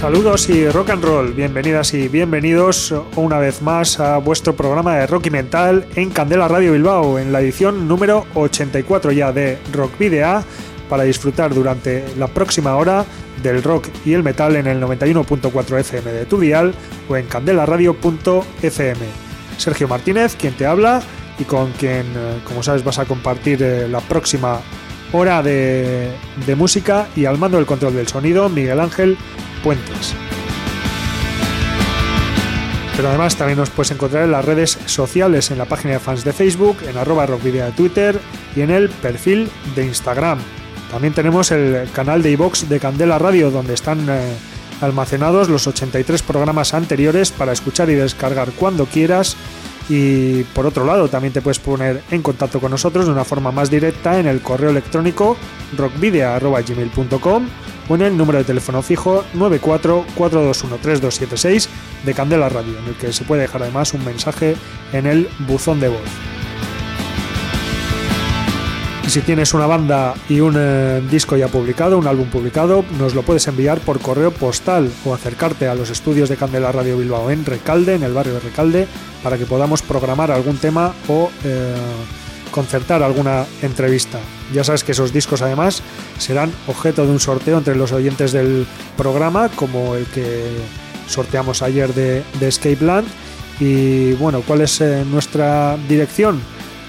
Saludos y rock and roll, bienvenidas y bienvenidos una vez más a vuestro programa de rock y mental en Candela Radio Bilbao, en la edición número 84 ya de Rock Video, para disfrutar durante la próxima hora del rock y el metal en el 91.4 FM de tu dial o en candelaradio.fm. Sergio Martínez, quien te habla y con quien, eh, como sabes, vas a compartir eh, la próxima hora de música y al mando del control del sonido, Miguel Ángel Puentes. Pero además también nos puedes encontrar en las redes sociales, en la página de fans de Facebook, en arroba de Twitter y en el perfil de Instagram. También tenemos el canal de iVox de Candela Radio, donde están eh, almacenados los 83 programas anteriores para escuchar y descargar cuando quieras. Y por otro lado, también te puedes poner en contacto con nosotros de una forma más directa en el correo electrónico rockvideo.gmail.com o en el número de teléfono fijo 944213276 de Candela Radio, en el que se puede dejar además un mensaje en el buzón de voz. Si tienes una banda y un eh, disco ya publicado, un álbum publicado, nos lo puedes enviar por correo postal o acercarte a los estudios de Candela Radio Bilbao en Recalde, en el barrio de Recalde, para que podamos programar algún tema o eh, concertar alguna entrevista. Ya sabes que esos discos además serán objeto de un sorteo entre los oyentes del programa, como el que sorteamos ayer de, de Escape Land. Y bueno, ¿cuál es eh, nuestra dirección?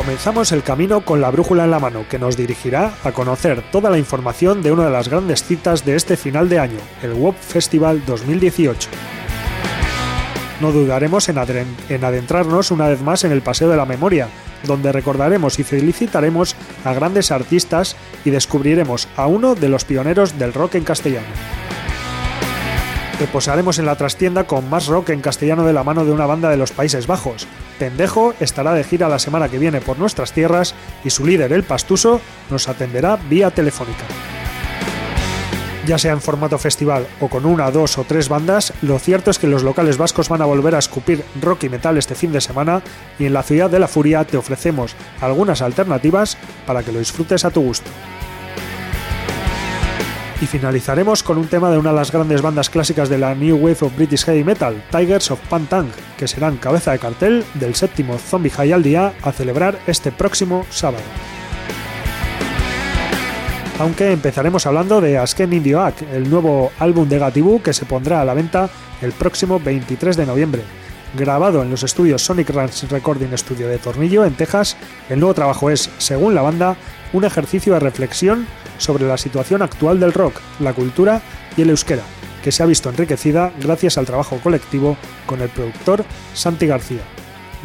Comenzamos el camino con la brújula en la mano, que nos dirigirá a conocer toda la información de una de las grandes citas de este final de año, el WOP Festival 2018. No dudaremos en, en adentrarnos una vez más en el Paseo de la Memoria, donde recordaremos y felicitaremos a grandes artistas y descubriremos a uno de los pioneros del rock en castellano. Reposaremos en la trastienda con más rock en castellano de la mano de una banda de los Países Bajos. Pendejo estará de gira la semana que viene por nuestras tierras y su líder, el Pastuso, nos atenderá vía telefónica ya sea en formato festival o con una, dos o tres bandas, lo cierto es que los locales vascos van a volver a escupir rock y metal este fin de semana y en la ciudad de la furia te ofrecemos algunas alternativas para que lo disfrutes a tu gusto. Y finalizaremos con un tema de una de las grandes bandas clásicas de la New Wave of British Heavy Metal, Tigers of Pantang, que serán cabeza de cartel del séptimo Zombie High al día a celebrar este próximo sábado aunque empezaremos hablando de Asken Indioak, el nuevo álbum de Gatibu que se pondrá a la venta el próximo 23 de noviembre. Grabado en los estudios Sonic Ranch Recording Studio de Tornillo, en Texas, el nuevo trabajo es, según la banda, un ejercicio de reflexión sobre la situación actual del rock, la cultura y el euskera, que se ha visto enriquecida gracias al trabajo colectivo con el productor Santi García.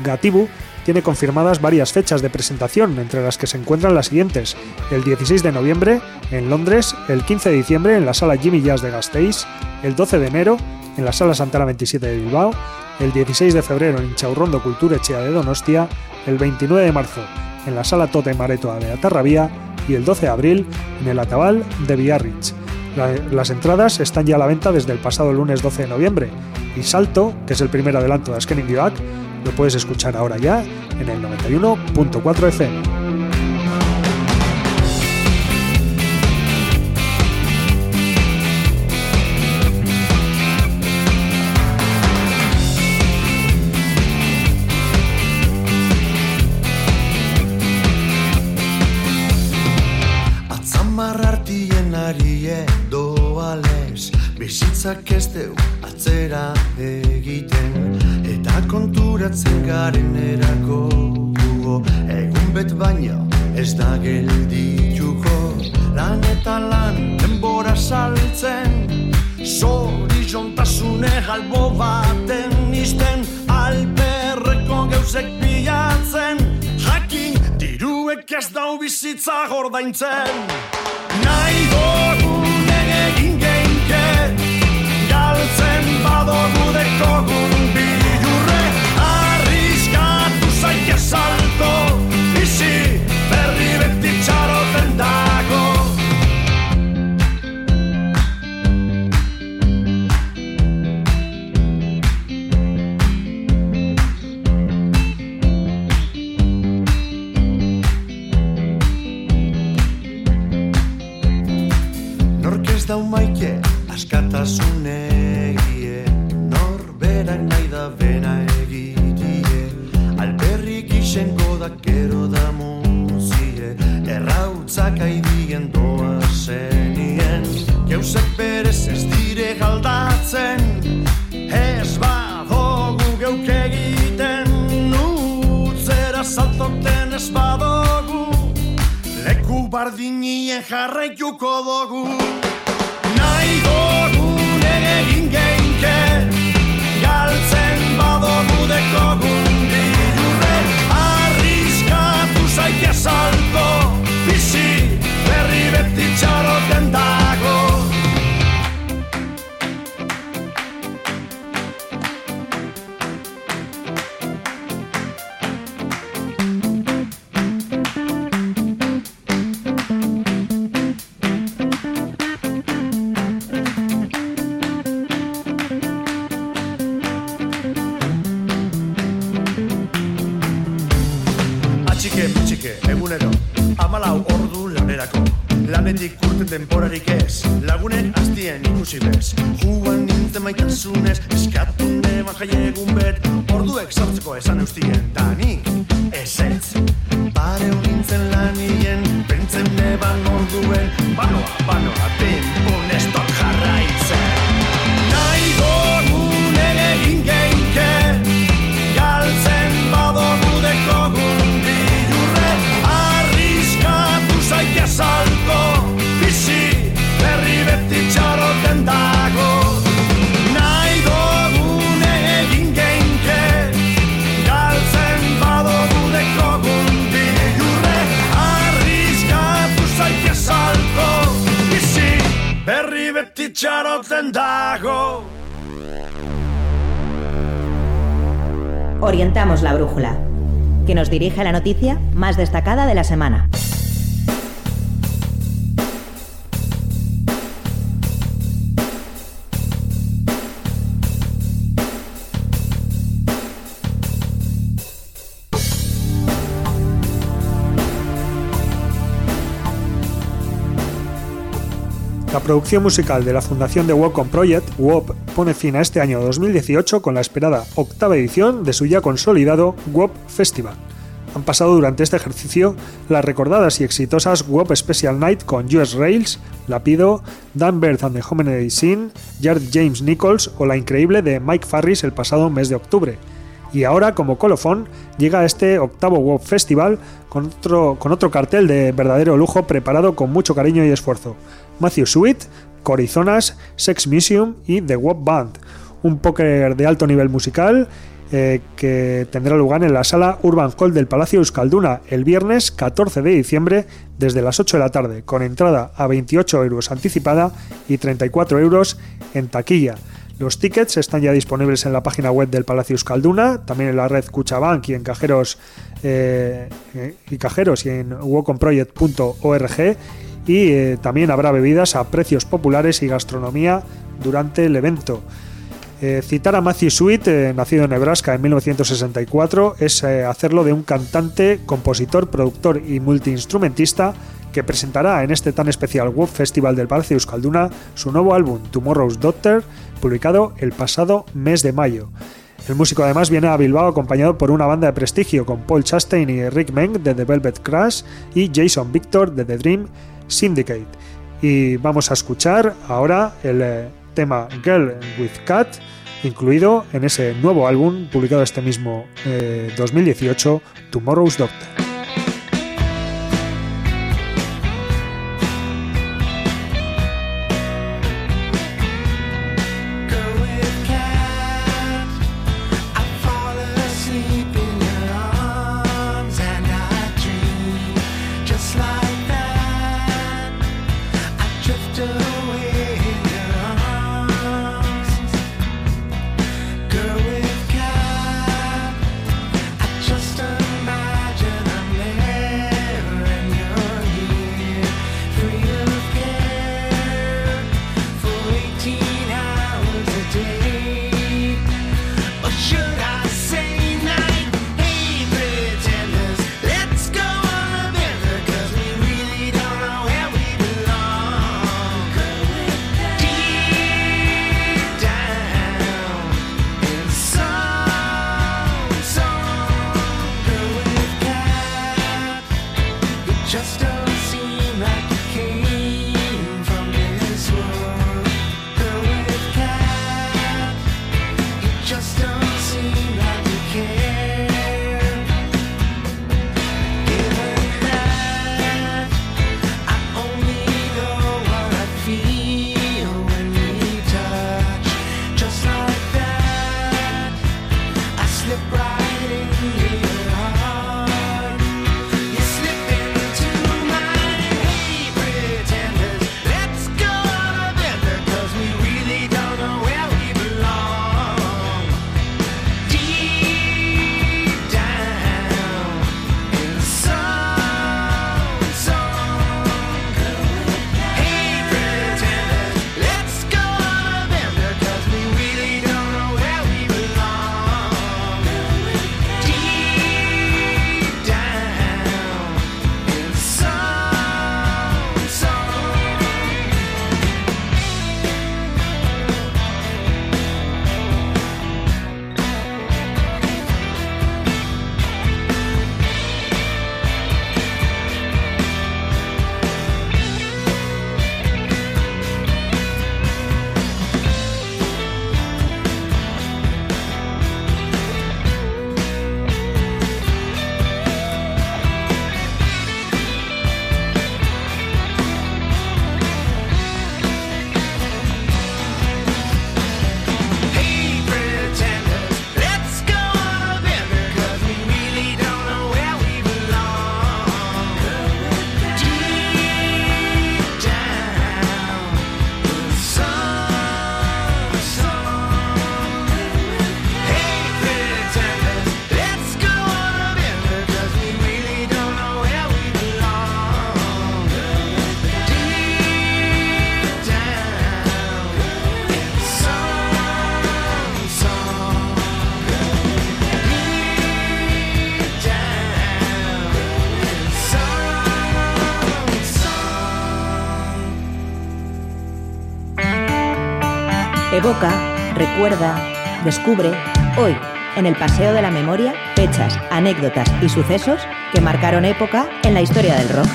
Gatibu tiene confirmadas varias fechas de presentación, entre las que se encuentran las siguientes: el 16 de noviembre en Londres, el 15 de diciembre en la sala Jimmy Jazz de Gasteiz, el 12 de enero en la sala Santana 27 de Bilbao, el 16 de febrero en Chaurrondo Cultura Echea de Donostia, el 29 de marzo en la sala Tote Maretoa de Atarrabía y el 12 de abril en el Atabal de Biarritz. las entradas están ya a la venta desde el pasado lunes 12 de noviembre y Salto, que es el primer adelanto de Scanning Back, lo puedes escuchar ahora ya en el 91.4 FM. Ez atzera egiten Eta konturatzen garen erako Egun bet baino ez da geldituko Lan eta lan denbora saltzen. Zori jontasune galbo baten izten Alperreko geuzek bilatzen. Jakin diruek ez dau bizitza gordaintzen. Nahi dugun egin Badogu dekogun bilurre Arriskatu zaike salto Bizi berri beti txaroten dago. Nork ez dau maike askatasun eginien jarraituko dugu. Dirige la noticia más destacada de la semana. La producción musical de la Fundación de Wacom Project, WOP, pone fin a este año 2018 con la esperada octava edición de su ya consolidado WOP Festival. Han pasado durante este ejercicio las recordadas y exitosas WOP Special Night con US Rails, Lapido, Dan Berth and the Homenade Scene, Jared James Nichols o la increíble de Mike Farris el pasado mes de octubre. Y ahora, como colofón, llega este octavo WOP Festival con otro, con otro cartel de verdadero lujo preparado con mucho cariño y esfuerzo. Matthew Sweet, Corizonas, Sex Museum y The WOP Band, un póker de alto nivel musical eh, que tendrá lugar en la sala Urban Hall del Palacio Euskalduna el viernes 14 de diciembre desde las 8 de la tarde, con entrada a 28 euros anticipada y 34 euros en taquilla. Los tickets están ya disponibles en la página web del Palacio Euskalduna, también en la red Cuchabank y en cajeros eh, y cajeros y en wacomproject.org y eh, también habrá bebidas a precios populares y gastronomía durante el evento. Eh, citar a Matthew Sweet, eh, nacido en Nebraska en 1964, es eh, hacerlo de un cantante, compositor, productor y multiinstrumentista que presentará en este tan especial World Festival del Palacio Euskalduna su nuevo álbum Tomorrow's Daughter, publicado el pasado mes de mayo. El músico además viene a Bilbao acompañado por una banda de prestigio con Paul Chastain y Rick Meng de The Velvet Crash y Jason Victor de The Dream Syndicate. Y vamos a escuchar ahora el eh, tema Girl with Cat, incluido en ese nuevo álbum publicado este mismo 2018, eh, Tomorrow's Doctor. Evoca, recuerda, descubre, hoy, en el Paseo de la Memoria, fechas, anécdotas y sucesos que marcaron época en la historia del rock.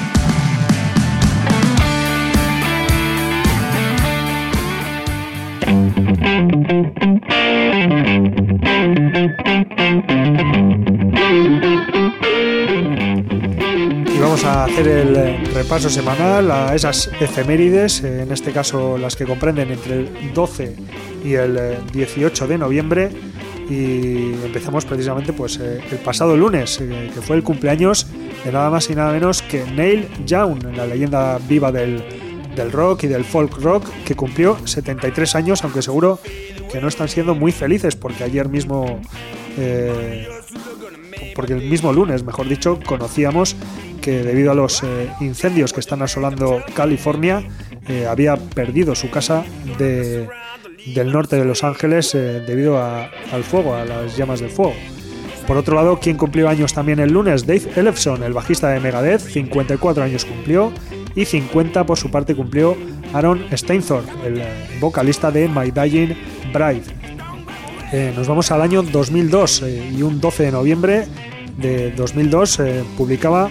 Y vamos a hacer el repaso semanal a esas efemérides, en este caso las que comprenden entre el 12 y el 18 de noviembre. Y empezamos precisamente pues, eh, el pasado lunes, eh, que fue el cumpleaños de nada más y nada menos que Neil Young, la leyenda viva del, del rock y del folk rock, que cumplió 73 años, aunque seguro que no están siendo muy felices, porque ayer mismo, eh, porque el mismo lunes, mejor dicho, conocíamos que debido a los eh, incendios que están asolando California, eh, había perdido su casa de, del norte de Los Ángeles debido a- al fuego, a las llamas del fuego. Por otro lado, quien cumplió años también el lunes, Dave Ellefson, el bajista de Megadeth, 54 años cumplió, y 50 por su parte cumplió Aaron Steinthorpe, el eh, vocalista de My Dying Bride. Eh, nos vamos al año 2002 eh, y un 12 de noviembre de 2002 eh, publicaba,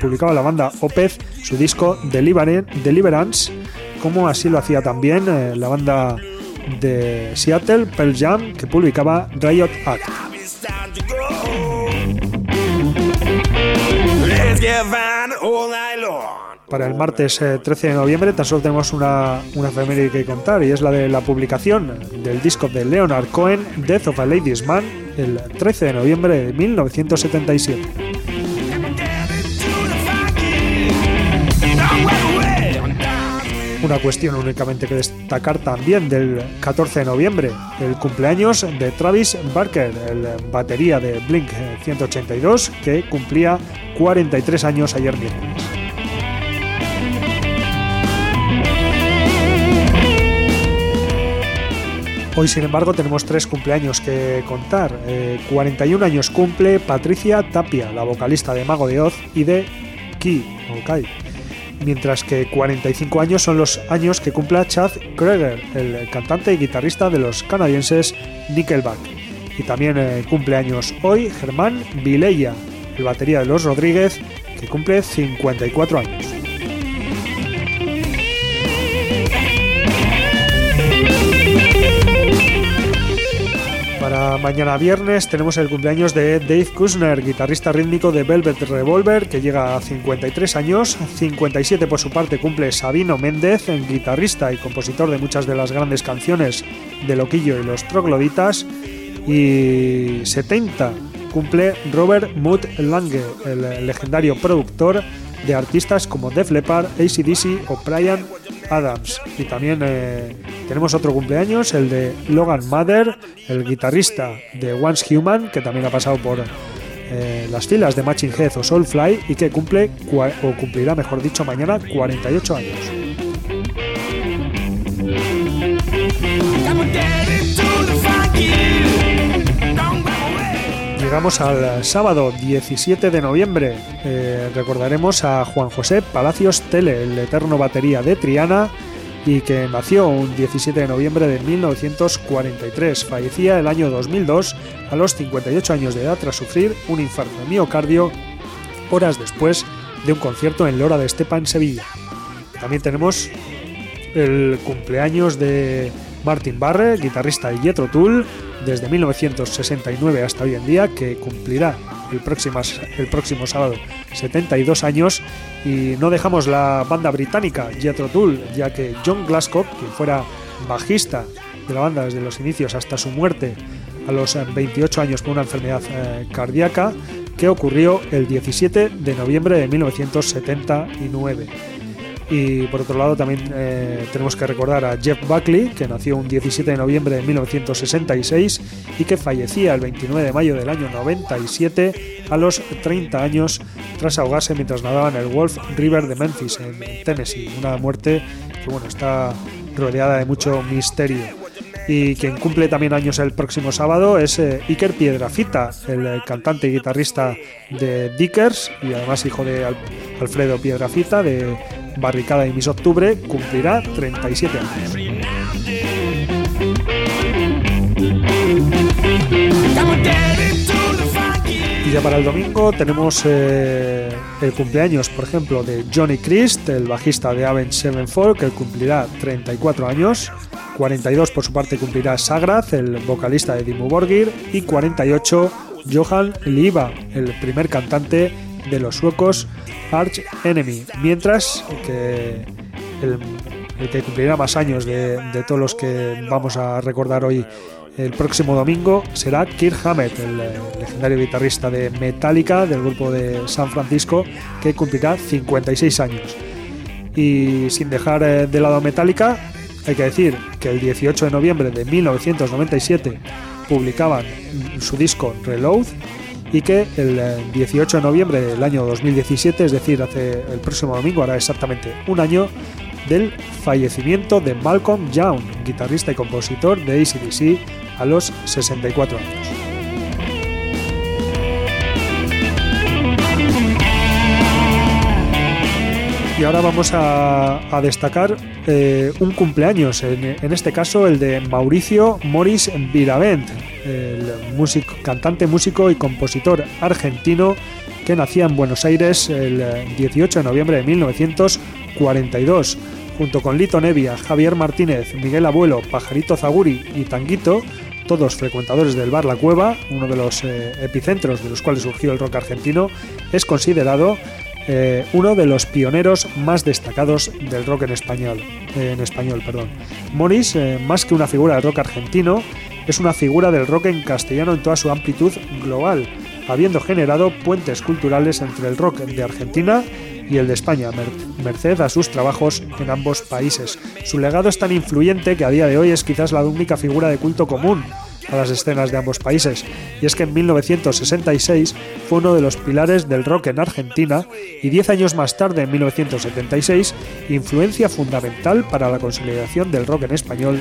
publicaba la banda Opeth su disco Deliverance, como así lo hacía también la banda de Seattle, Pearl Jam, que publicaba Riot Act. Para el martes 13 de noviembre tan solo tenemos una, una efeméride que contar y es la de la publicación del disco de Leonard Cohen, Death of a Ladies Man, el 13 de noviembre de 1977. Una cuestión únicamente que destacar también del 14 de noviembre, el cumpleaños de Travis Barker, el batería de Blink 182, que cumplía 43 años ayer miércoles. Hoy, sin embargo, tenemos tres cumpleaños que contar. 41 eh, años cumple Patricia Tapia, la vocalista de Mago de Oz y de Ki, o Kai. Mientras que 45 años son los años que cumpla Chad Kroeger, el cantante y guitarrista de los canadienses Nickelback. Y también eh, cumple años hoy Germán Vileya, el batería de los Rodríguez, que cumple 54 años. Mañana viernes tenemos el cumpleaños de Dave Kushner, guitarrista rítmico de Velvet Revolver, que llega a 53 años. 57 por su parte cumple Sabino Méndez, guitarrista y compositor de muchas de las grandes canciones de Loquillo y los Trogloditas. Y 70 cumple Robert Mood Lange, el legendario productor de artistas como Def Leppard, ACDC o Brian Adams. Y también eh, tenemos otro cumpleaños, el de Logan Mather, el guitarrista de Once Human, que también ha pasado por eh, las filas de Matching Head o Soulfly y que cumple, o cumplirá, mejor dicho, mañana 48 años. Llegamos al sábado 17 de noviembre. Eh, recordaremos a Juan José Palacios Tele, el eterno batería de Triana, y que nació un 17 de noviembre de 1943. Fallecía el año 2002 a los 58 años de edad tras sufrir un infarto de miocardio horas después de un concierto en Lora de Estepa en Sevilla. También tenemos el cumpleaños de Martin Barre, guitarrista de Jethro Tull, desde 1969 hasta hoy en día, que cumplirá el próximo, el próximo sábado 72 años. Y no dejamos la banda británica Jethro Tull, ya que John Glasgow, quien fuera bajista de la banda desde los inicios hasta su muerte a los 28 años por una enfermedad eh, cardíaca, que ocurrió el 17 de noviembre de 1979. Y por otro lado también eh, tenemos que recordar a Jeff Buckley, que nació un 17 de noviembre de 1966 y que fallecía el 29 de mayo del año 97 a los 30 años tras ahogarse mientras nadaba en el Wolf River de Memphis, en Tennessee. Una muerte que bueno, está rodeada de mucho misterio y quien cumple también años el próximo sábado es eh, Iker Piedrafita, el cantante y guitarrista de Dickers y además hijo de Alfredo Piedrafita de Barricada y Miss Octubre, cumplirá 37 años. Y ya para el domingo tenemos eh, el cumpleaños, por ejemplo, de Johnny Christ, el bajista de Avenged Sevenfold, que cumplirá 34 años. 42 por su parte cumplirá Sagrath, el vocalista de Dimmu Borgir, y 48 Johan Liva, el primer cantante de los suecos Arch Enemy, mientras que el, que cumplirá más años de, todos los que vamos a recordar hoy el próximo domingo será Kirk Hammett, el, legendario guitarrista de Metallica del grupo de San Francisco, que cumplirá 56 años. Y sin dejar eh, de lado Metallica, hay que decir que el 18 de noviembre de 1997 publicaban su disco Reload y que el 18 de noviembre del año 2017, es decir, hace el próximo domingo, hará exactamente un año del fallecimiento de Malcolm Young, guitarrista y compositor de ACDC a los 64 años. Y ahora vamos a, destacar eh, un cumpleaños, en, este caso el de Mauricio Moris Viravent, el cantante, músico y compositor argentino que nacía en Buenos Aires el 18 de noviembre de 1942. Junto con Lito Nevia, Javier Martínez, Miguel Abuelo, Pajarito Zaguri y Tanguito, todos frecuentadores del bar La Cueva, uno de los eh, epicentros de los cuales surgió el rock argentino, es considerado eh, uno de los pioneros más destacados del rock en español. en español perdón. Morris, eh, más que una figura del rock argentino, es una figura del rock en castellano en toda su amplitud global, habiendo generado puentes culturales entre el rock de Argentina y el de España, merced a sus trabajos en ambos países. Su legado es tan influyente que a día de hoy es quizás la única figura de culto común a las escenas de ambos países, y es que en 1966 fue uno de los pilares del rock en Argentina y diez años más tarde, en 1976, influencia fundamental para la consolidación del rock en español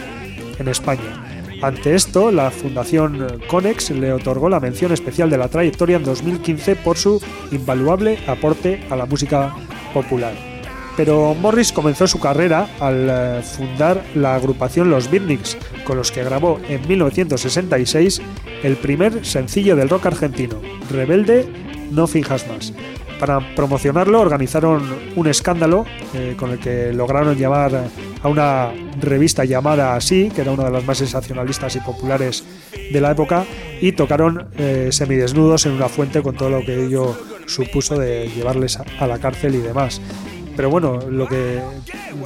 en España. Ante esto, la Fundación Conex le otorgó la mención especial de la trayectoria en 2015 por su invaluable aporte a la música popular pero Morris comenzó su carrera al eh, fundar la agrupación Los Beatniks, con los que grabó en 1966 el primer sencillo del rock argentino, Rebelde, No Finjas Más. Para promocionarlo organizaron un escándalo eh, con el que lograron llamar a una revista llamada así, que era una de las más sensacionalistas y populares de la época, y tocaron eh, semidesnudos en una fuente con todo lo que ello supuso de llevarles a la cárcel y demás pero bueno, lo que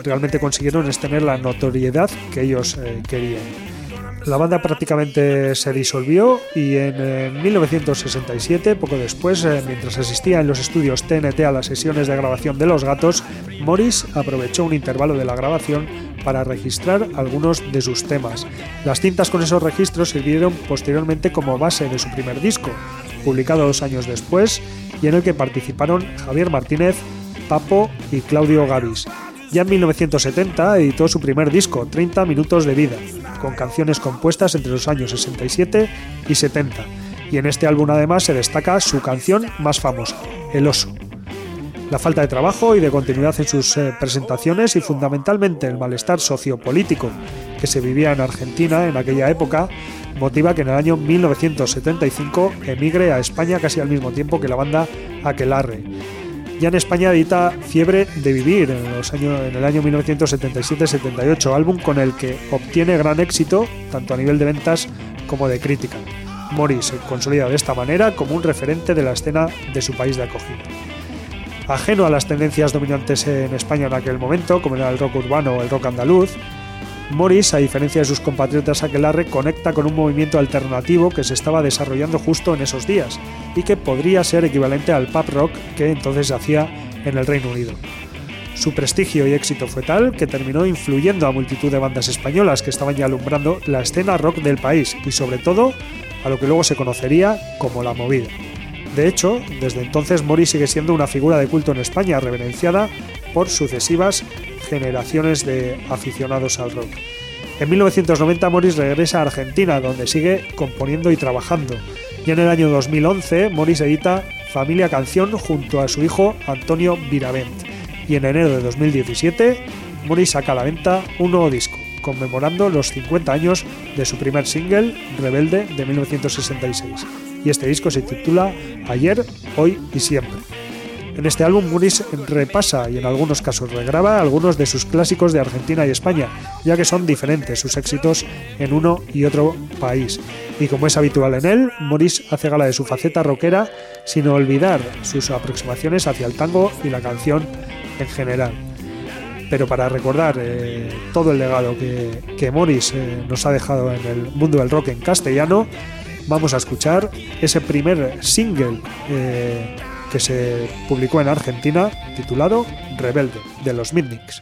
realmente consiguieron es tener la notoriedad que ellos eh, querían. La banda prácticamente se disolvió y en 1967, poco después, eh, mientras asistía en los estudios TNT a las sesiones de grabación de Los Gatos, Morris aprovechó un intervalo de la grabación para registrar algunos de sus temas. Las cintas con esos registros sirvieron posteriormente como base de su primer disco, publicado dos años después, y en el que participaron Javier Martínez, Papo y Claudio Gavis. Ya en 1970 editó su primer disco, 30 minutos de vida, con canciones compuestas entre los años 67 y 70. Y en este álbum además se destaca su canción más famosa, El oso. La falta de trabajo y de continuidad en sus eh, presentaciones y fundamentalmente el malestar sociopolítico que se vivía en Argentina en aquella época motiva que en el año 1975 emigre a España casi al mismo tiempo que la banda Aquelarre ya en España edita Fiebre de Vivir en, los años, en el año 1977-78, álbum con el que obtiene gran éxito tanto a nivel de ventas como de crítica. Morris se consolida de esta manera como un referente de la escena de su país de acogida. Ajeno a las tendencias dominantes en España en aquel momento, como era el rock urbano o el rock andaluz, Morris, a diferencia de sus compatriotas Aquelarre, conecta con un movimiento alternativo que se estaba desarrollando justo en esos días y que podría ser equivalente al pop rock que entonces hacía en el Reino Unido. Su prestigio y éxito fue tal que terminó influyendo a multitud de bandas españolas que estaban ya alumbrando la escena rock del país y sobre todo a lo que luego se conocería como la movida. De hecho, desde entonces Morris sigue siendo una figura de culto en España, reverenciada por sucesivas generaciones de aficionados al rock. En 1990 Morris regresa a Argentina, donde sigue componiendo y trabajando. Y en el año 2011 Morris edita Familia Canción junto a su hijo Antonio Viravent. Y en enero de 2017 Morris saca a la venta un nuevo disco, conmemorando los 50 años de su primer single, Rebelde, de 1966. Y este disco se titula Ayer, Hoy y Siempre. En este álbum Muris repasa y en algunos casos regraba algunos de sus clásicos de Argentina y España, ya que son diferentes sus éxitos en uno y otro país. Y como es habitual en él, Muris hace gala de su faceta rockera sin olvidar sus aproximaciones hacia el tango y la canción en general. Pero para recordar eh, todo el legado que, que Morris eh, nos ha dejado en el mundo del rock en castellano, vamos a escuchar ese primer single eh, que se publicó en Argentina titulado Rebelde de los Midniks.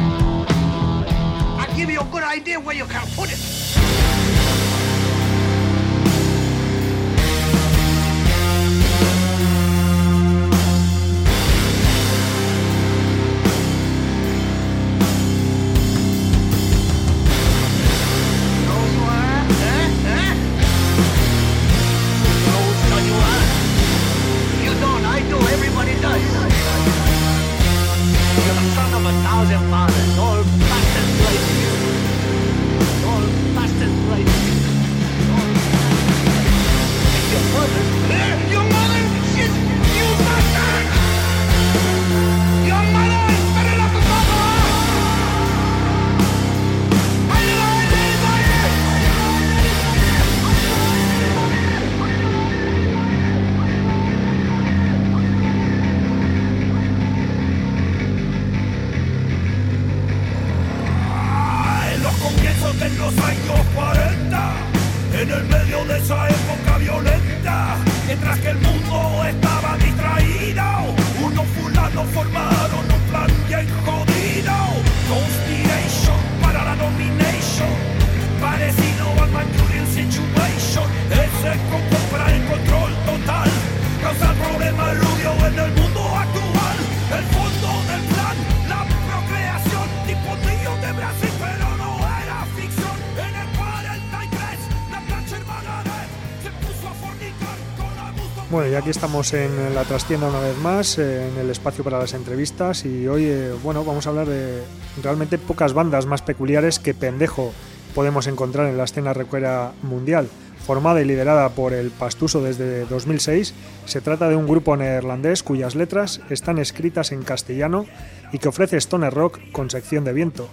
Aquí estamos en la trastienda una vez más, en el espacio para las entrevistas y hoy, eh, bueno, vamos a hablar de realmente pocas bandas más peculiares que Pendejo podemos encontrar en la escena recuera mundial. Formada y liderada por el Pastuso desde 2006, se trata de un grupo neerlandés cuyas letras están escritas en castellano y que ofrece stoner rock con sección de viento.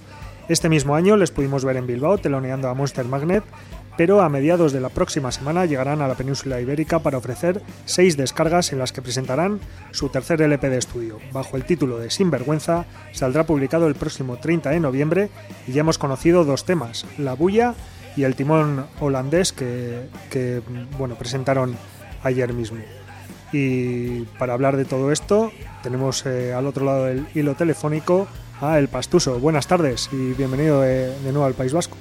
Este mismo año les pudimos ver en Bilbao teloneando a Monster Magnet pero a mediados de la próxima semana llegarán a la península ibérica para ofrecer seis descargas en las que presentarán su tercer LP de estudio. Bajo el título de Sinvergüenza saldrá publicado el próximo 30 de noviembre y ya hemos conocido dos temas, La Bulla y el timón holandés que, bueno, presentaron ayer mismo. Y para hablar de todo esto tenemos eh, al otro lado del hilo telefónico a El Pastuso. Buenas tardes y bienvenido de nuevo al País Vasco.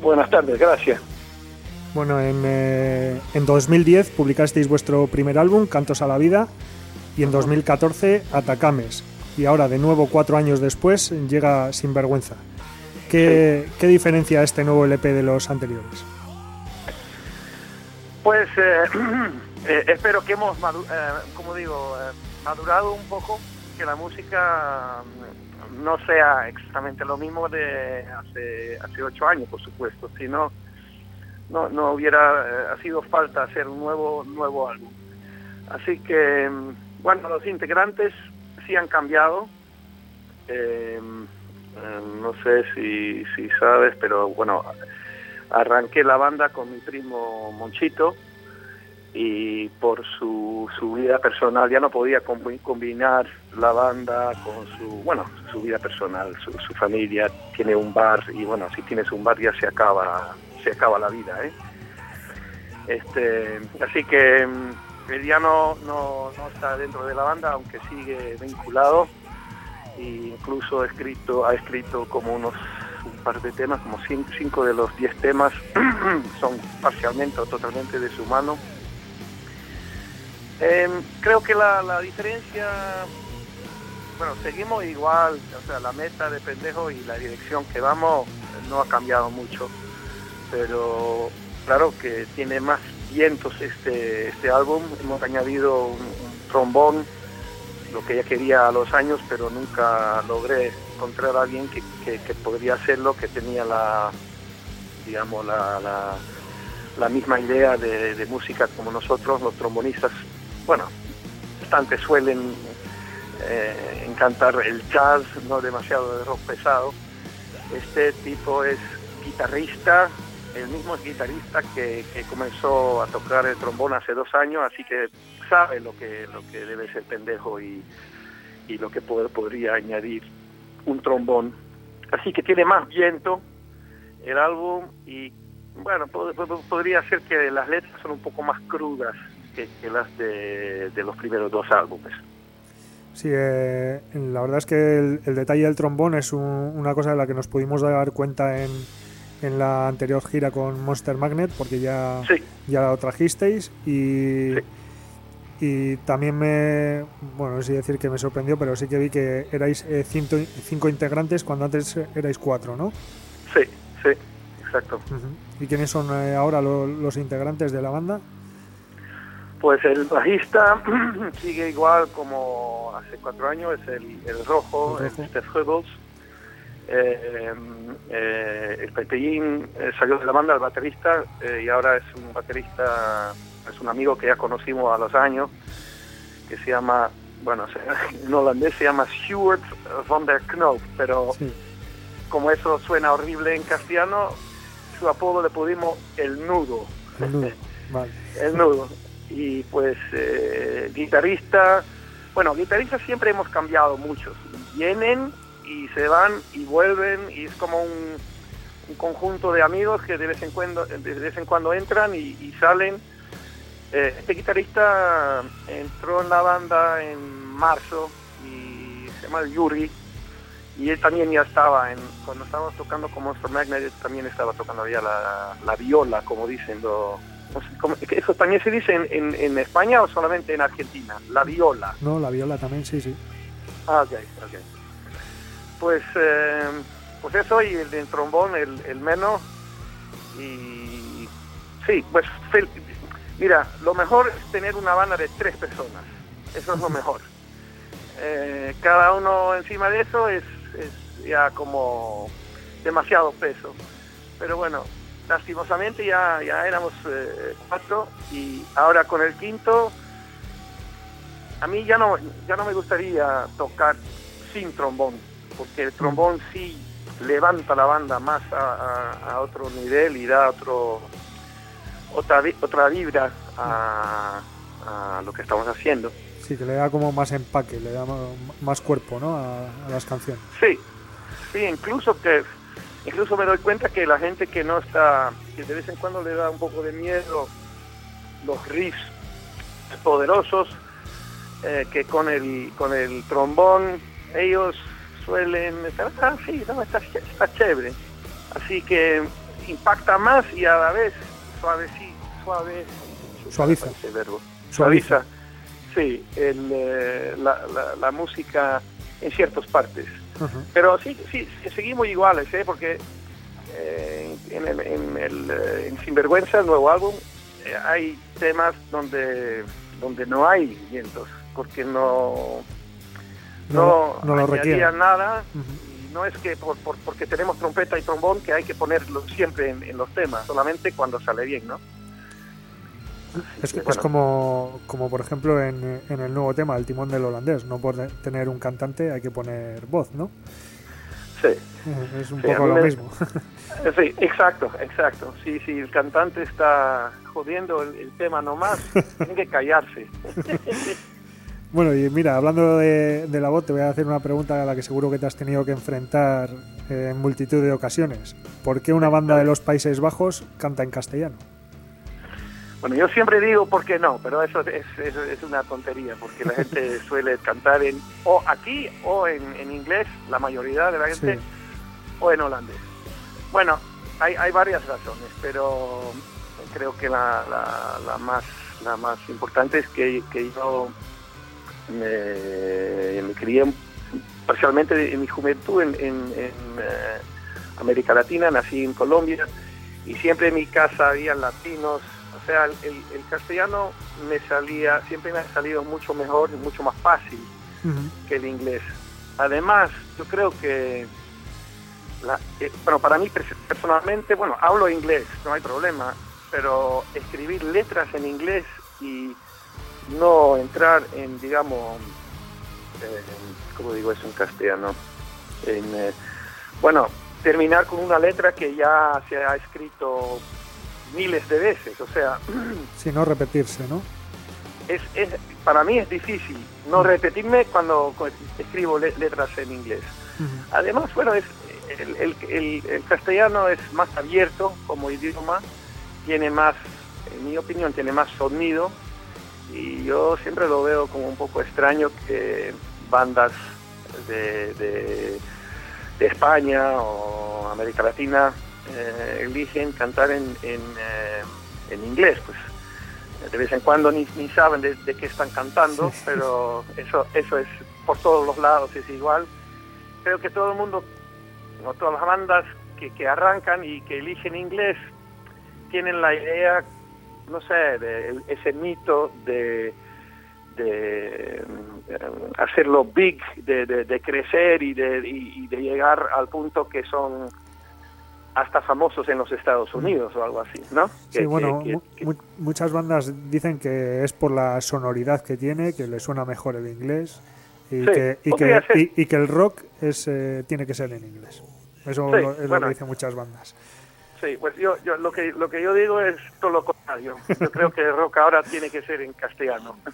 Buenas tardes, gracias. Bueno, en, eh, en 2010 publicasteis vuestro primer álbum, Cantos a la Vida, y en 2014 Atacames. Y ahora, de nuevo, cuatro años después, llega Sinvergüenza. ¿Qué, ¿Qué diferencia este nuevo LP de los anteriores? Pues eh, eh, espero que hemos, como digo, madurado un poco, que la música no sea exactamente lo mismo de hace, ocho años, por supuesto, si no, no, hubiera eh, sido falta hacer un nuevo, nuevo álbum. Así que, mm, bueno, los integrantes sí han cambiado. Em, em, no sé si, si sabes, pero bueno, arranqué la banda con mi primo Monchito, y por su, su vida personal. Ya no podía combinar la banda con su, bueno, su vida personal, su, familia, tiene un bar y bueno, si tienes un bar ya se acaba, se acaba la vida, ¿eh? Este, así que mm, ya no, no, no está dentro de la banda, aunque sigue vinculado e incluso ha escrito, ha escrito como unos un par de temas, como cinco, cinco de los diez temas son parcialmente o totalmente de su mano Em, creo que la, diferencia, bueno, seguimos igual, o sea, la meta de pendejo y la dirección que vamos no ha cambiado mucho, pero claro que tiene más vientos este, este álbum, hemos añadido un, trombón, lo que ya quería a los años, pero nunca logré encontrar a alguien que, podría hacerlo, que tenía la, digamos, la, la, misma idea de, de música como nosotros, los trombonistas bueno, bastante suelen eh, encantar el jazz, no demasiado de rock pesado. Este tipo es guitarrista, el mismo es guitarrista que, comenzó a tocar el trombón hace dos años, así que sabe lo que, lo que debe ser pendejo y, lo que podría añadir un trombón. Así que tiene más viento el álbum y bueno, podría ser que las letras son un poco más crudas que, las de, los primeros dos álbumes. Sí, eh, la verdad es que el, detalle del trombón es una cosa de la que nos pudimos dar cuenta en, en la anterior gira con Monster Magnet, porque ya, ya lo trajisteis y, y también me, bueno, no sé decir que me sorprendió, pero sí que vi que erais eh, cinco, integrantes cuando antes erais cuatro, ¿no? Sí, sí, exacto. ¿Y quiénes son eh, ahora los integrantes de la banda? Pues el bajista sigue igual como hace cuatro años, es el, el rojo, el Steph eh, eh, el Pepellín eh, salió de la banda, el baterista, y ahora es un baterista, es un amigo que ya conocimos a los años, que se llama, bueno, en holandés se llama Stuart van der Knoop, pero como eso suena horrible en castellano, su apodo le pudimos el nudo. El nudo, el nudo. Y pues guitarrista, bueno, guitarristas siempre hemos cambiado muchos. Vienen y se van y vuelven y es como un, conjunto de amigos que de vez en cuando, de vez en cuando entran y, salen. Eh, este guitarrista entró en la banda en marzo y se llama Yuri y él también ya estaba en cuando estábamos tocando con Monster Magnet también estaba tocando ya la, la viola como dicen eso también se dice en, en, España o solamente en Argentina la viola no la viola también sí sí ah ok ok pues, eh, pues eso y el, trombón, el, el menos. Y sí, pues mira, lo mejor es tener una banda de tres personas. Eso es lo mejor. Eh, cada uno encima de eso es, es ya como demasiado peso. Pero bueno, lastimosamente ya, ya éramos eh, cuatro y ahora con el quinto, a mí ya no, ya no me gustaría tocar sin trombón porque el trombón sí levanta la banda más a, otro nivel y da otro otra otra vibra a, lo que estamos haciendo. Sí, que le da como más empaque, le da más cuerpo, ¿no? A, las canciones. Sí, sí, incluso que incluso me doy cuenta que la gente que no está, que de vez en cuando le da un poco de miedo los riffs poderosos, eh, que con el con el trombón ellos suelen estar, ah, sí, no, está, está chévere. Así que impacta más y a la vez suave, sí, suave. Suaviza. verbo. Suaviza. Sí, el, eh, la, la, música en ciertas partes. Pero sí, sí, seguimos iguales, ¿eh? porque eh, en, el, en, el, eh, en Sinvergüenza, el nuevo álbum, hay temas donde, donde no hay vientos, porque no no, no, lo añadiría nada. No es que por, porque tenemos trompeta y trombón que hay que ponerlo siempre en, los temas, solamente cuando sale bien, ¿no? Es, es como, como por ejemplo en, en, el nuevo tema, el timón del holandés. No por tener un cantante hay que poner voz, ¿no? Sí. Es un poco lo mismo. Sí, exacto, exacto. Sí, sí, el cantante está jodiendo el, el tema nomás, tiene que callarse. Bueno, y mira, hablando de, la voz, te voy a hacer una pregunta a la que seguro que te has tenido que enfrentar en multitud de ocasiones. ¿Por qué una banda de los Países Bajos canta en castellano? Bueno, yo siempre digo por qué no, pero eso es, es, una tontería, porque la gente suele cantar en o aquí o en, inglés, la mayoría de la gente, o en holandés. Bueno, hay, hay varias razones, pero creo que la, la, más, la más importante es que, que yo me, me crié parcialmente en mi juventud en, eh, América Latina, nací en Colombia y siempre en mi casa había latinos, o sea, el, castellano me salía, siempre me ha salido mucho mejor y mucho más fácil que el inglés. Además, yo creo que, eh, bueno, para mí personalmente, bueno, hablo inglés, no hay problema, pero escribir letras en inglés y no entrar en, digamos, ¿cómo digo eso en castellano? En, eh, bueno, terminar con una letra que ya se ha escrito miles de veces, o sea... Si no repetirse, ¿no? Es, es, para mí es difícil no mm. repetirme cuando escribo letras en inglés. Además, bueno, es, el, el, el, castellano es más abierto como idioma, tiene más, en mi opinión, tiene más sonido y yo siempre lo veo como un poco extraño que bandas de, de, de España o América Latina eh, eligen cantar en, en, eh, en inglés, pues de vez en cuando ni, ni saben de, de qué están cantando, pero eso, eso es por todos los lados, es igual. Creo que todo el mundo, no todas las bandas que, que arrancan y que eligen inglés, tienen la idea, no sé, de ese mito de, de eh, hacerlo big, de, de, de crecer y de, y de llegar al punto que son hasta famosos en los Estados Unidos o algo así, ¿no? Sí, Que- bueno, que- que- mu- muchas bandas dicen que es por la sonoridad que tiene, que le suena mejor el inglés y, Sí, que, y, y, y que el rock es eh, tiene que ser en inglés. Eso Sí, lo- es lo bueno. que dicen muchas bandas. Sí, pues yo, yo lo que lo que yo digo es todo lo contrario. Yo creo que el rock ahora tiene que ser en castellano.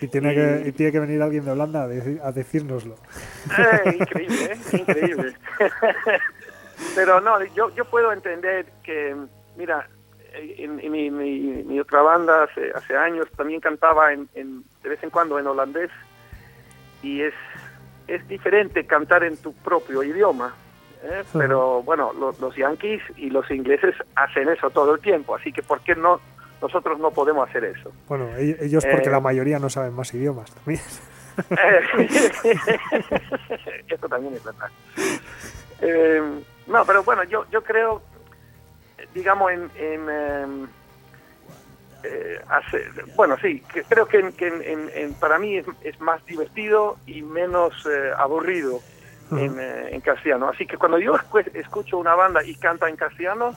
Y tiene, que, y tiene que venir alguien de Holanda a, deci- a decírnoslo. Eh, increíble, ¿eh? increíble. Pero no, yo yo puedo entender que, mira, en, en mi, mi, mi otra banda hace, hace años también cantaba en, en- de vez en cuando en holandés y es es diferente cantar en tu propio idioma. ¿eh? Pero bueno, lo- los yankees y los ingleses hacen eso todo el tiempo, así que ¿por qué no nosotros no podemos hacer eso? Bueno, e- ellos porque Eh. la mayoría no saben más idiomas también. Esto también es verdad. No, pero bueno, yo, yo creo, digamos, en... en, em, eh, bueno, sí, que creo que, en- que en- en- para mí es, es más divertido y menos eh, aburrido en, eh, en castellano. Así que cuando yo escu- escucho una banda y canta en castellano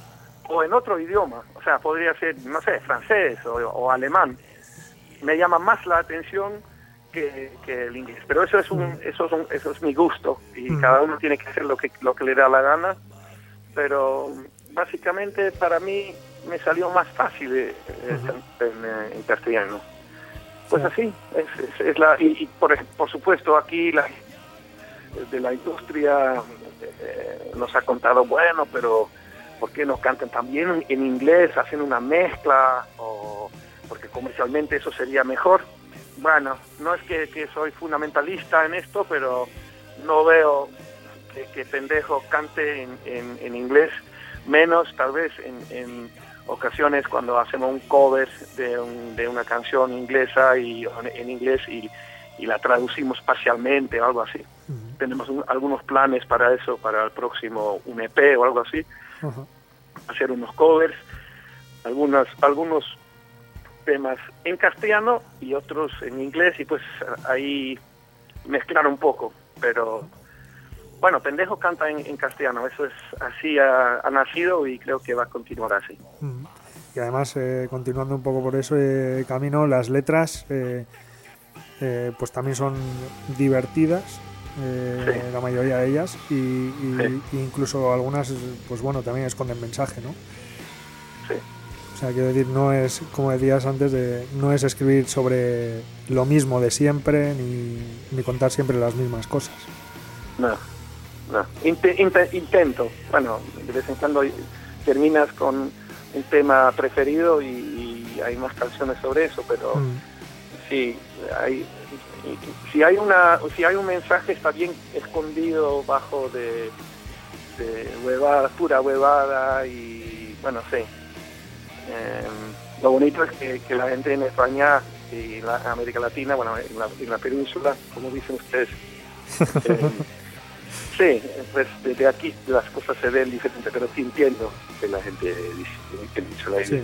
o en otro idioma, o sea, podría ser, no sé, francés o, o alemán, me llama más la atención que, que el inglés. Pero eso es un, eso es un- eso es mi gusto y Mm. cada uno tiene que hacer lo que lo que le da la gana. Pero básicamente para mí me salió más fácil eh, eh, en, en castellano. Pues Sí. así, es, es- es la y, y por, por supuesto aquí la de la industria eh, nos ha contado bueno, pero ¿por qué no cantan también en, en inglés, hacen una mezcla o porque comercialmente eso sería mejor? Bueno, no es que, que soy fundamentalista en esto, pero no veo que, que pendejo cante en, en- en inglés, menos tal vez en, en ocasiones cuando hacemos un cover de, un- de una canción inglesa y en inglés y, y la traducimos parcialmente o algo así. Tenemos un- algunos planes para eso, para el próximo un EP o algo así, hacer unos covers, algunos, algunos temas en castellano y otros en inglés y pues ahí mezclar un poco, pero bueno, Pendejo canta en, en castellano, eso es así ha, ha nacido y creo que va a continuar así. Mm. Y además, eh, continuando un poco por ese camino, las letras eh, eh, pues también son divertidas, eh, Sí. la mayoría de ellas, y, y- Sí. y incluso algunas, pues bueno, también esconden mensaje, ¿no? O sea, quiero decir, no es, como decías antes, de, no es escribir sobre lo mismo de siempre, ni, ni contar siempre las mismas cosas. No, no. Inte- intento. Bueno, de vez en cuando terminas con un tema preferido y, y hay más canciones sobre eso, pero Mm. sí, hay, si hay una, si hay un mensaje está bien escondido bajo de, de huevada, pura huevada y bueno, sí. Em, lo bonito es que, que la gente en España y la América Latina, bueno, en la, en la península, como dicen ustedes, em, Sí, pues desde aquí las cosas se ven diferentes, pero sí entiendo que la gente dice que dice la Sí.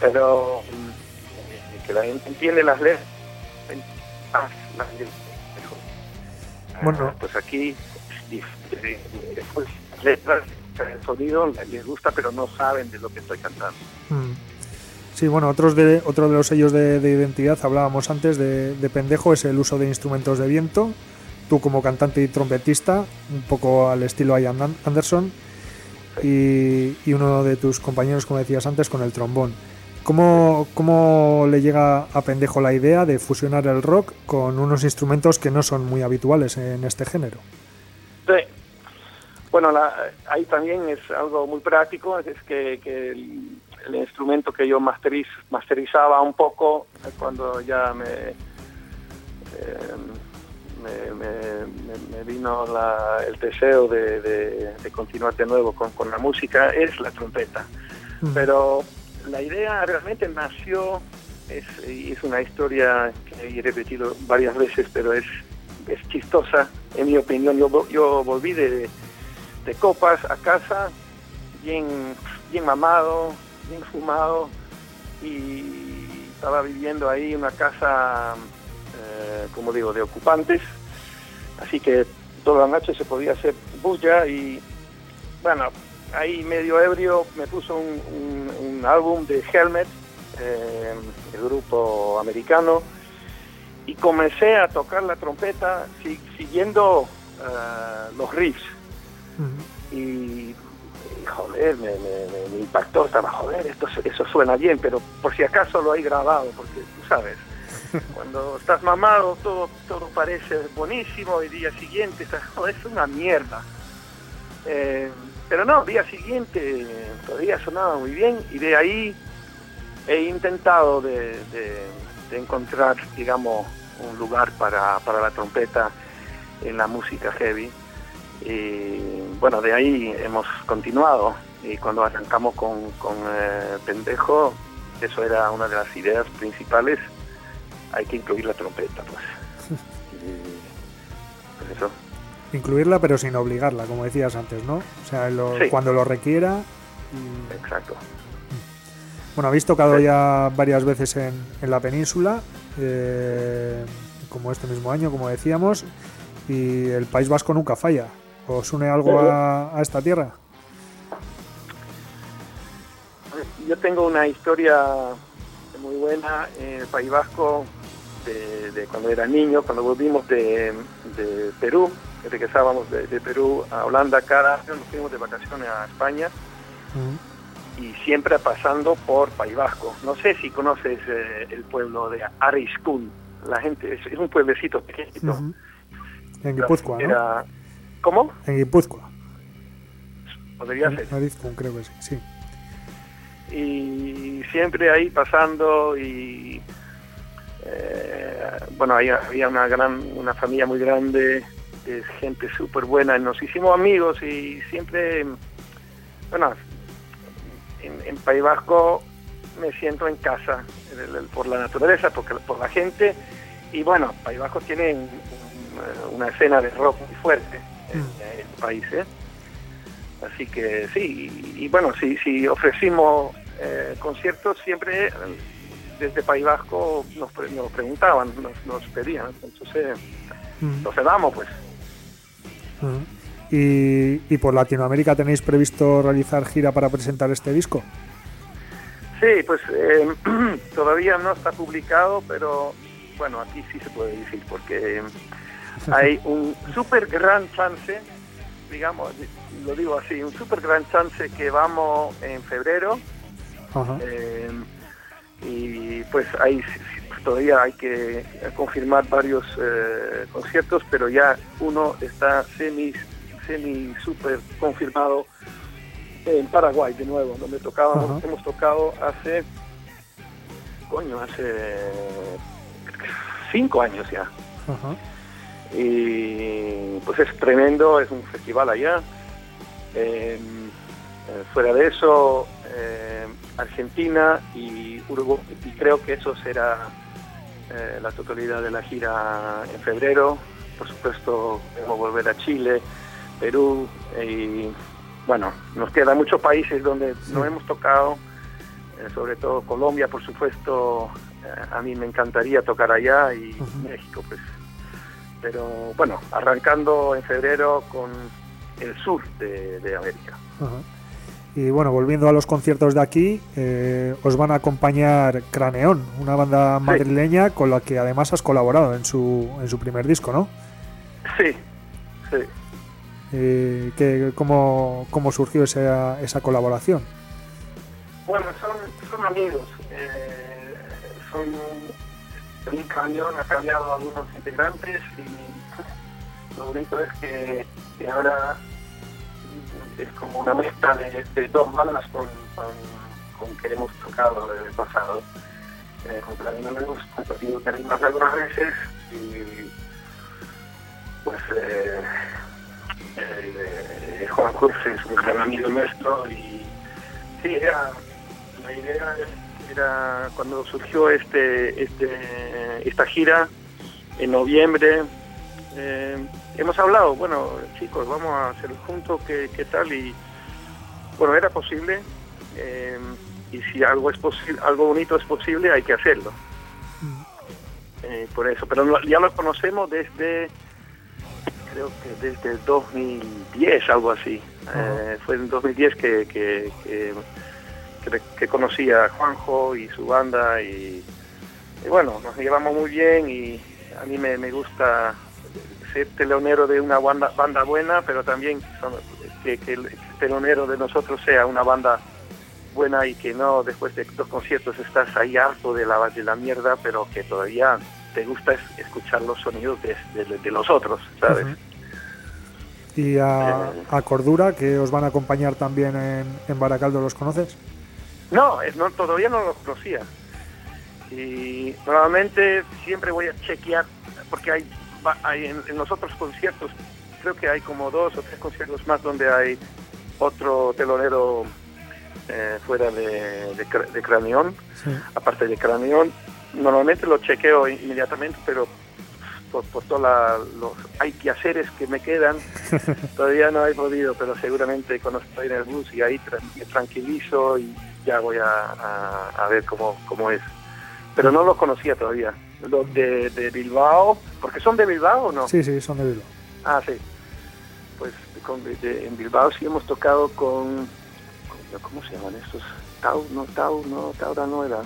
Pero mm, que la gente entiende las letras, ah, la gente mejor. Ah, Bueno. pues aquí eh, las letras, el sonido les gusta, pero no saben de lo que estoy cantando. Mm. Sí, bueno, otros de, otro de los sellos de, de identidad, hablábamos antes de, de pendejo, es el uso de instrumentos de viento. Tú como cantante y trompetista, un poco al estilo Ian An- Anderson, y, y uno de tus compañeros, como decías antes, con el trombón. ¿Cómo, ¿Cómo le llega a pendejo la idea de fusionar el rock con unos instrumentos que no son muy habituales en este género? Sí. Bueno, la- ahí también es algo muy práctico, es que, que el- el instrumento que yo masteriz, masterizaba un poco cuando ya me, eh, me, me- me vino la- el deseo de, de- de continuar de nuevo con, con la música es la trompeta. Mm. Pero la idea realmente nació, es, es una historia que he repetido varias veces, pero es, es chistosa, en mi opinión. Yo, yo volví de, de copas a casa bien, bien mamado, bien fumado, y estaba viviendo ahí en una casa, eh, como digo, de ocupantes, así que toda la noche se podía hacer bulla y, bueno, ahí medio ebrio me puso un, álbum de Helmet, eh, el grupo americano, y comencé a tocar la trompeta si- siguiendo eh, los riffs. Y, joder, me, me- me- impactó, estaba, joder, esto, eso suena bien, pero por si acaso lo hay grabado, porque tú sabes, cuando estás mamado todo, todo parece buenísimo y día siguiente estás, joder, es una mierda. Eh, pero no, día siguiente todavía sonaba muy bien y de ahí he intentado de, de- de encontrar, digamos, un lugar para, para la trompeta en la música heavy. Y bueno, de ahí hemos continuado. Y cuando arrancamos con, con eh, Pendejo, eso era una de las ideas principales. Hay que incluir la trompeta, pues. Y, pues eso. Incluirla, pero sin obligarla, como decías antes, ¿no? O sea, lo- Sí. cuando lo requiera. y- Exacto. Bueno, habéis tocado Sí. ya varias veces en, en la península, eh, como este mismo año, como decíamos, y el País Vasco nunca falla. ¿Os une algo a, a esta tierra? Yo tengo una historia muy buena en el País Vasco de, de cuando era niño, cuando volvimos de, de Perú, regresábamos de, de Perú a Holanda cada año, nos fuimos de vacaciones a España y siempre pasando por País Vasco. No sé si conoces eh, el pueblo de Ariscún. La gente es, es un pueblecito pequeñito. En Guipúzcoa, ¿no? Era- ¿Cómo? En Guipúzcoa. Podría ser. Arizcún, creo que sí. sí. y siempre ahí pasando y eh, bueno ahí había una gran una familia muy grande de gente súper buena y nos hicimos amigos y siempre bueno en, en País Vasco me siento en casa por la naturaleza porque por la gente y bueno País Vasco tiene un- un- una escena de rock muy fuerte en, en el país ¿eh? Así que sí, y, y bueno, si, si ofrecimos eh, conciertos, siempre eh, desde País Vasco nos, pre- nos preguntaban, nos, nos pedían, entonces nos damos pues. Ujú. Y, y por Latinoamérica tenéis previsto realizar gira para presentar este disco. Sí, pues eh, todavía no está publicado, pero bueno, aquí sí se puede decir, porque hay un súper gran chance, digamos, lo digo así, un súper gran chance que vamos en febrero Ajá. Eh, y pues ahí pues, todavía hay que confirmar varios eh, conciertos, pero ya uno está semi, semi super confirmado en Paraguay de nuevo, donde tocábamos, Ajá. hemos tocado hace, coño, hace cinco años ya. Ajá. Y pues es tremendo, es un festival allá. Eh, eh, fuera de eso, eh, Argentina y Uruguay, y creo que eso será eh, la totalidad de la gira en febrero. Por supuesto, vamos a volver a Chile, Perú y bueno, nos quedan muchos países donde no hemos tocado, eh, sobre todo Colombia, por supuesto. a mí me encantaría tocar allá y. México, pues pero bueno, arrancando en febrero con el sur de, de América. Ajá. Y bueno, volviendo a los conciertos de aquí, eh, os van a acompañar Craneón, una banda madrileña con la que además has colaborado en su, en su primer disco, ¿no? Sí, sí. Eh, que, ¿cómo, ¿Cómo surgió esa, esa colaboración? Bueno, son, son amigos. eh, son, el cañón ha cambiado algunos integrantes y lo bonito es que, ahora es como una mezcla de, dos bandas con, con, que hemos tocado en el pasado. Eh, con Clarino me gusta, he tenido más algunas veces y pues eh, eh, Juan Cruz es un gran amigo nuestro y sí, era, la idea era cuando surgió este, este esta gira en noviembre eh, hemos hablado, bueno, chicos, vamos a hacerlo juntos, ¿qué, qué tal? Y bueno, era posible. Eh, y si algo es posible, algo bonito es posible, hay que hacerlo. Eh, por eso, pero ya lo conocemos desde, creo que desde el 2010, algo así. Eh, fue en 2010 que, que, que, que, que conocí a Juanjo y su banda y, y bueno, nos llevamos muy bien y a mí me, me gusta ser telonero de una banda, banda buena, pero también son- que, que el telonero de nosotros sea una banda buena y que no después de dos conciertos estás ahí harto de la, de la mierda, pero que todavía te gusta es- escuchar los sonidos de, de- de los otros, ¿sabes? Y a, a Cordura, que os van a acompañar también en, en Baracaldo, ¿los conoces? No, es- no, todavía no los conocía. Y normalmente siempre voy a chequear, porque hay, hay en, en los otros conciertos, creo que hay como dos o tres conciertos más donde hay otro telonero eh, fuera de, de, de Cranión, Sí. aparte de Cranión. Normalmente lo chequeo inmediatamente, pero por, por todos los hay que haceres que me quedan, todavía no he podido, pero seguramente cuando estoy en el bus y ahí tra- me tranquilizo y ya voy a, a- a ver cómo, cómo es. Pero no los conocía todavía. Los de, de Bilbao, porque son de Bilbao o no? Sí, sí, son de Bilbao. Ah, sí. Pues con- de- en Bilbao sí hemos tocado con, con- ¿Cómo se llaman estos? Tau, no, Tau, no, Taura no era.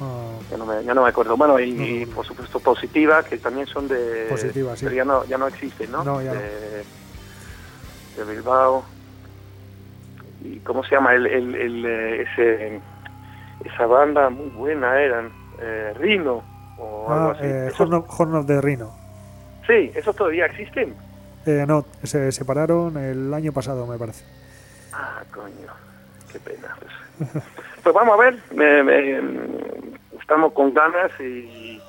Ah, Ya no me, ya no me acuerdo. Bueno, y, No, por supuesto Positiva, que también son de... Positiva, sí. Pero ya no, ya no existen, ¿no? No, ya de, de Bilbao. ¿Y cómo se llama? El, el, el, eh, ese, esa banda muy buena eran. Eh, Rino o algo ah, así. eh, Esos- Horn, of, Horn of the Rhino. sí, esos todavía existen. Eh, no, se separaron el año pasado, me parece. Ah, coño, qué pena. Pues, Pues vamos a ver, me- me- estamos con ganas y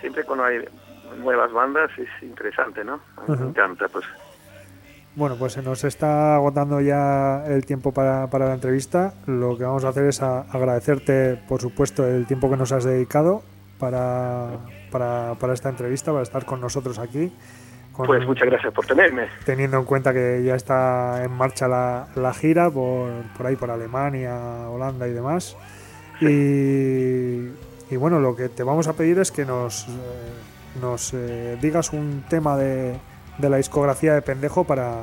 siempre cuando hay nuevas bandas es interesante, ¿no? A mí Ujú. Me encanta, pues. Bueno, pues se nos está agotando ya el tiempo para, para la entrevista. Lo que vamos a hacer es a- agradecerte, por supuesto, el tiempo que nos has dedicado para, para, para esta entrevista, para estar con nosotros aquí. con- Pues muchas gracias por tenerme. Teniendo en cuenta que ya está en marcha la, la gira por, por ahí, por Alemania, Holanda y demás. Y, y bueno, lo que te vamos a pedir es que nos, eh, nos eh, digas un tema de, de la discografía de Pendejo para,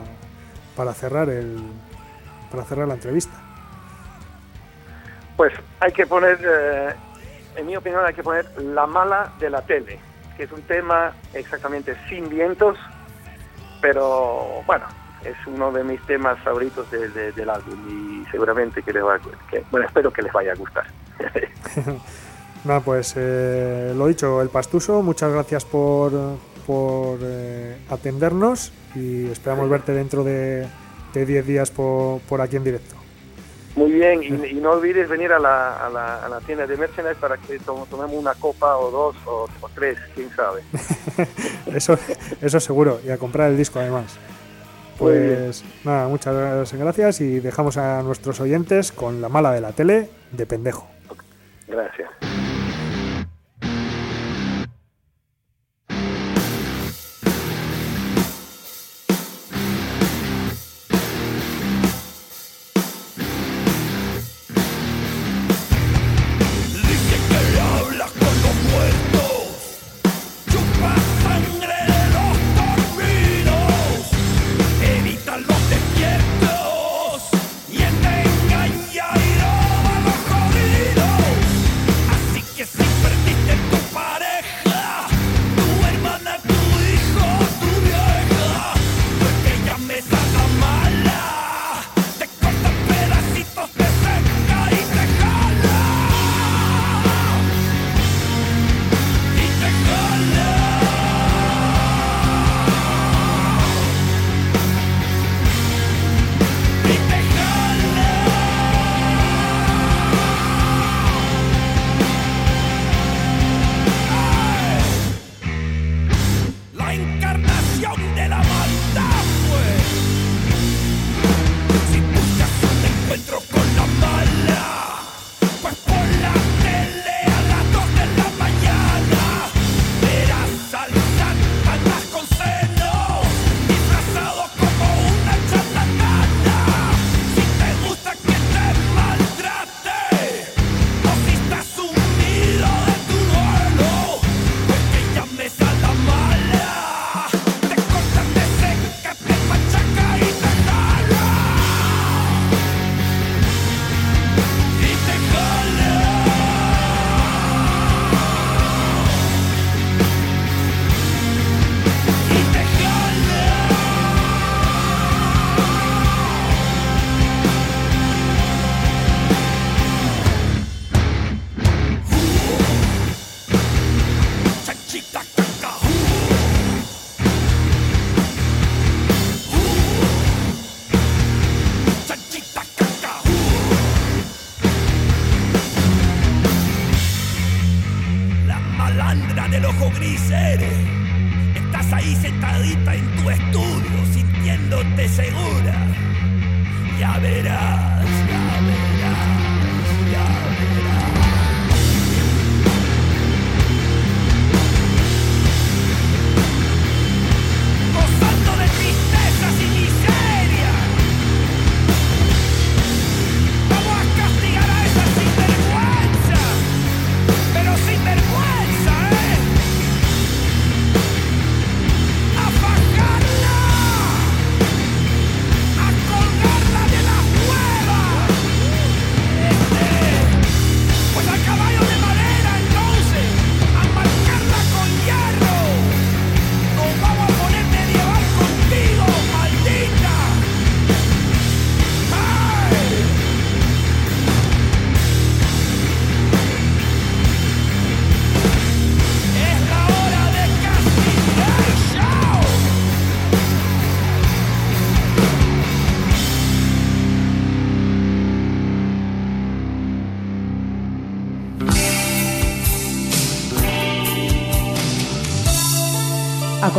para cerrar el para cerrar la entrevista. Pues hay que poner, eh, en mi opinión, hay que poner La mala de la tele, que es un tema exactamente sin vientos, pero bueno, es uno de mis temas favoritos de- de- del álbum y seguramente que les va a, que- bueno, espero que les vaya a gustar. Nada, pues eh, lo dicho, el Pastuso, muchas gracias por, por eh, atendernos y esperamos verte dentro de de 10 días por, por aquí en directo. Muy bien, y, y no olvides venir a la, a, la, a la tienda de merchandise para que to- tomemos una copa o dos o, o tres, quién sabe. Eso, eso seguro, y a comprar el disco además. Pues nada, muchas gracias y dejamos a nuestros oyentes con la mala de la tele de pendejo. Gracias.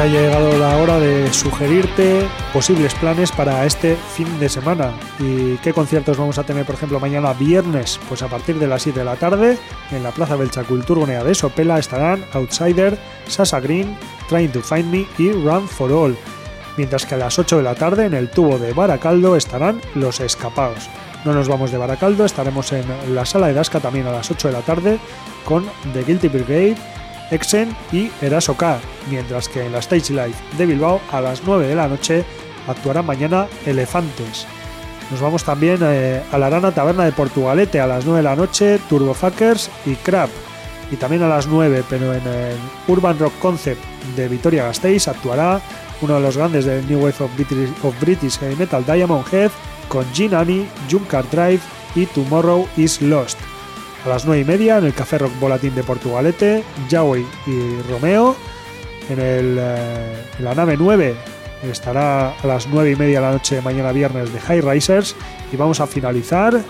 Ya ha llegado la hora de sugerirte posibles planes para este fin de semana. ¿Y qué conciertos vamos a tener, por ejemplo, mañana viernes? Pues a partir de las 7 de la tarde, en la Plaza Belcha Culturbonea de Sopela estarán Outsider, Sasa Green, Trying to Find Me y Run for All. Mientras que a las 8 de la tarde, en el tubo de Baracaldo, estarán Los Escapados. No nos vamos de Baracaldo, estaremos en la sala de Dasca también a las 8 de la tarde con The Guilty Brigade, Exen y Eraso mientras que en la Stage Live de Bilbao a las 9 de la noche actuarán mañana Elefantes. Nos vamos también eh, a la Arana Taberna de Portugalete a las 9 de la noche, Turbofuckers y Crap. Y también a las 9, pero en el Urban Rock Concept de Vitoria Gasteiz actuará uno de los grandes del New Wave of British, Heavy Metal Diamond Head con Gin Annie, Junker Drive y Tomorrow is Lost. A las 9 y media en el Café Rock Volatín de Portugalete, Yahweh y Romeo. En, el, eh, la nave 9 estará a las 9 y media de la noche de mañana viernes de High Risers. Y vamos a finalizar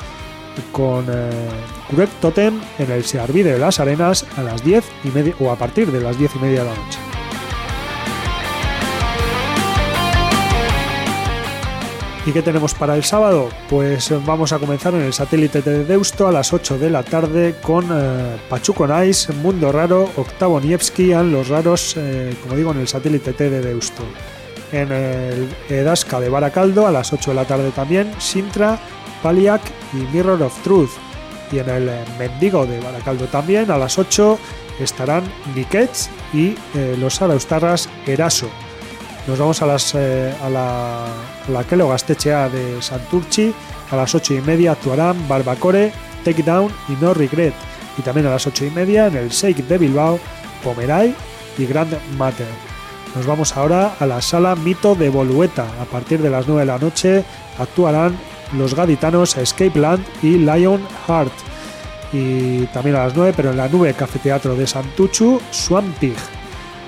con eh, Totem en el Searvide de las Arenas a las 10 y media o a partir de las 10 y media de la noche. ¿Y qué tenemos para el sábado? Pues eh, vamos a comenzar en el satélite de Deusto a las 8 de la tarde con eh, Pachuco Nice, Mundo Raro, Octavo Nievski, Los Raros, eh, como digo, en el satélite T de Deusto. En el Edasca de Baracaldo a las 8 de la tarde también, Sintra, Paliac y Mirror of Truth. Y en el Mendigo de Baracaldo también a las 8 estarán Niquets y los Araustarras Eraso. Nos vamos a, las, eh, a la, a la Kelo Gastechea de Santurchi. A las 8 y media actuarán Barbacore, Take Down y No Regret. Y también a las 8 y media en el Shake de Bilbao, Pomeray y Grand Matter. Nos vamos ahora a la sala Mito de Bolueta. A partir de las 9 de la noche actuarán los gaditanos Escape Land y Lion Heart. Y también a las 9, pero en la nube Cafeteatro de Santuchu, Swampig.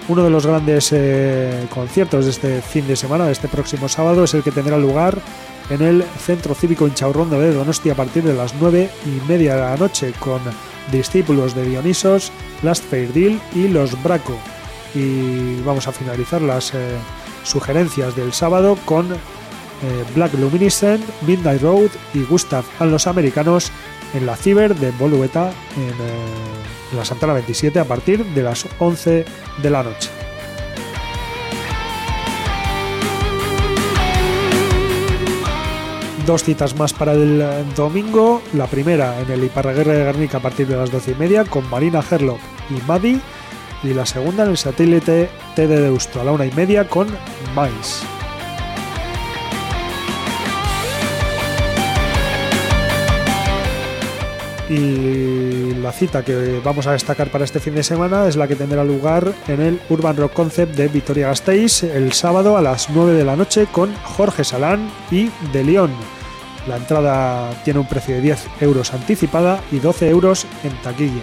Uno de los grandes eh, conciertos de este fin de semana, de este próximo sábado, es el que tendrá lugar en el Centro Cívico Inchaurrondo de Donosti a partir de las 9 y media de la noche con discípulos de Dionisos, Last Fair Deal y Los Braco. Y vamos a finalizar las eh, sugerencias del sábado con eh, Black Luminescent, Midnight Road y Gustav and los Americanos en la Ciber de Bolueta en, eh, en la Santana 27 a partir de las 11 de la noche. Dos citas más para el eh, domingo. La primera en el Iparraguerre de Guernica a partir de las 12 y media con Marina Herlock y Maddy. Y la segunda en el satélite T de Deusto a la una y media con Mais. Y la cita que vamos a destacar para este fin de semana es la que tendrá lugar en el Urban Rock Concept de Vitoria Gasteiz el sábado a las 9 de la noche con Jorge Salán y De León. La entrada tiene un precio de 10 euros anticipada y 12 euros en taquilla.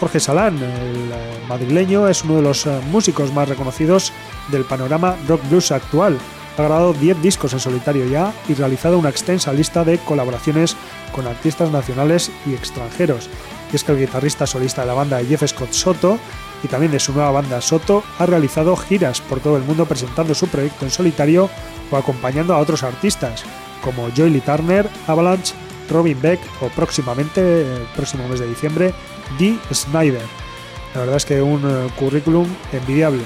Jorge Salán, el madrileño, es uno de los músicos más reconocidos del panorama rock blues actual. Ha grabado 10 discos en solitario ya y realizado una extensa lista de colaboraciones con artistas nacionales y extranjeros. Y es que el guitarrista solista de la banda Jeff Scott Soto y también de su nueva banda Soto ha realizado giras por todo el mundo presentando su proyecto en solitario o acompañando a otros artistas como Joy Lee Turner, Avalanche, Robin Beck o próximamente, el próximo mes de diciembre, Dee Snyder. La verdad es que un eh, currículum envidiable.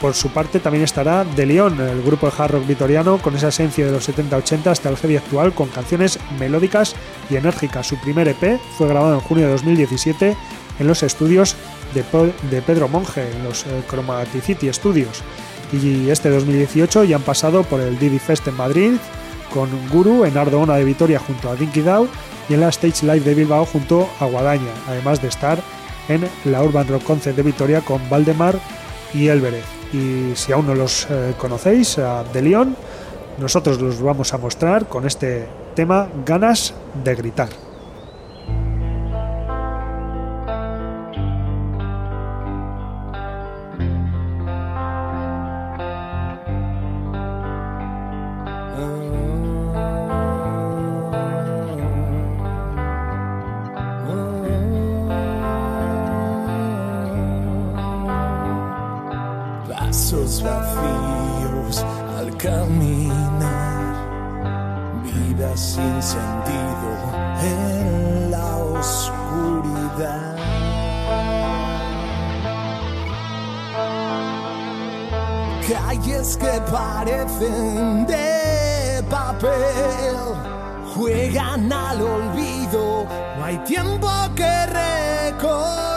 Por su parte también estará De León, el grupo de hard rock vitoriano con esa esencia de los 70-80 hasta el heavy actual con canciones melódicas y enérgicas. Su primer EP fue grabado en junio de 2017 en los estudios de, Pedro Monge, en los eh, Chromaticity Studios. Y este 2018 ya han pasado por el Didi Fest en Madrid, con Guru en Ardoona de Vitoria junto a Dinky Dow y en la Stage Live de Bilbao junto a Guadaña, además de estar en la Urban Rock Concert de Vitoria con Valdemar y Elberez. Y si aún no los eh, conocéis, a De León, nosotros los vamos a mostrar con este tema Ganas de gritar. Calles que parecen de papel juegan al olvido, no hay tiempo que recorrer.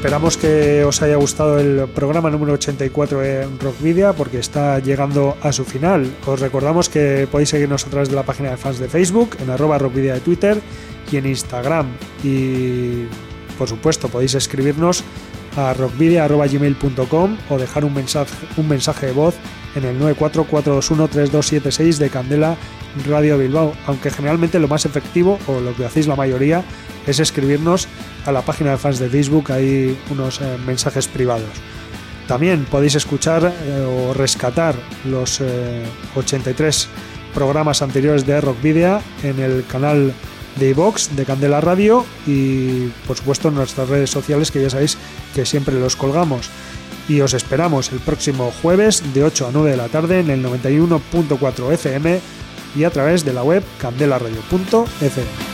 Esperamos que os haya gustado el programa número 84 en Rockvidia porque está llegando a su final. Os recordamos que podéis seguirnos a través de la página de fans de Facebook, en arroba Rockvidia de Twitter y en Instagram. Y por supuesto podéis escribirnos a rockvidia.gmail.com o dejar un mensaje, un mensaje de voz en el 944213276 de Candela Radio Bilbao, aunque generalmente lo más efectivo o lo que hacéis la mayoría es escribirnos a la página de fans de Facebook, hay unos eh, mensajes privados. También podéis escuchar eh, o rescatar los eh, 83 programas anteriores de Rock Video en el canal de iVox de Candela Radio y por supuesto en nuestras redes sociales que ya sabéis que siempre los colgamos. Y os esperamos el próximo jueves de 8 a 9 de la tarde en el 91.4 FM y a través de la web candelaradio.fm.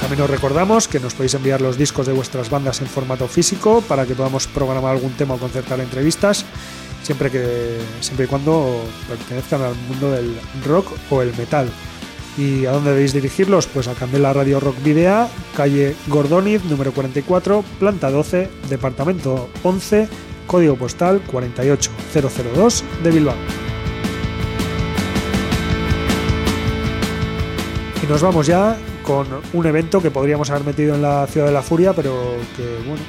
También os recordamos que nos podéis enviar los discos de vuestras bandas en formato físico para que podamos programar algún tema o concertar entrevistas, siempre que siempre y cuando pertenezcan al mundo del rock o el metal. ¿Y a dónde debéis dirigirlos? Pues a Candela Radio Rock Video, calle Gordoniz, número 44, planta 12, departamento 11, código postal 48002 de Bilbao. Y nos vamos ya con un evento que podríamos haber metido en la Ciudad de la Furia, pero que, bueno,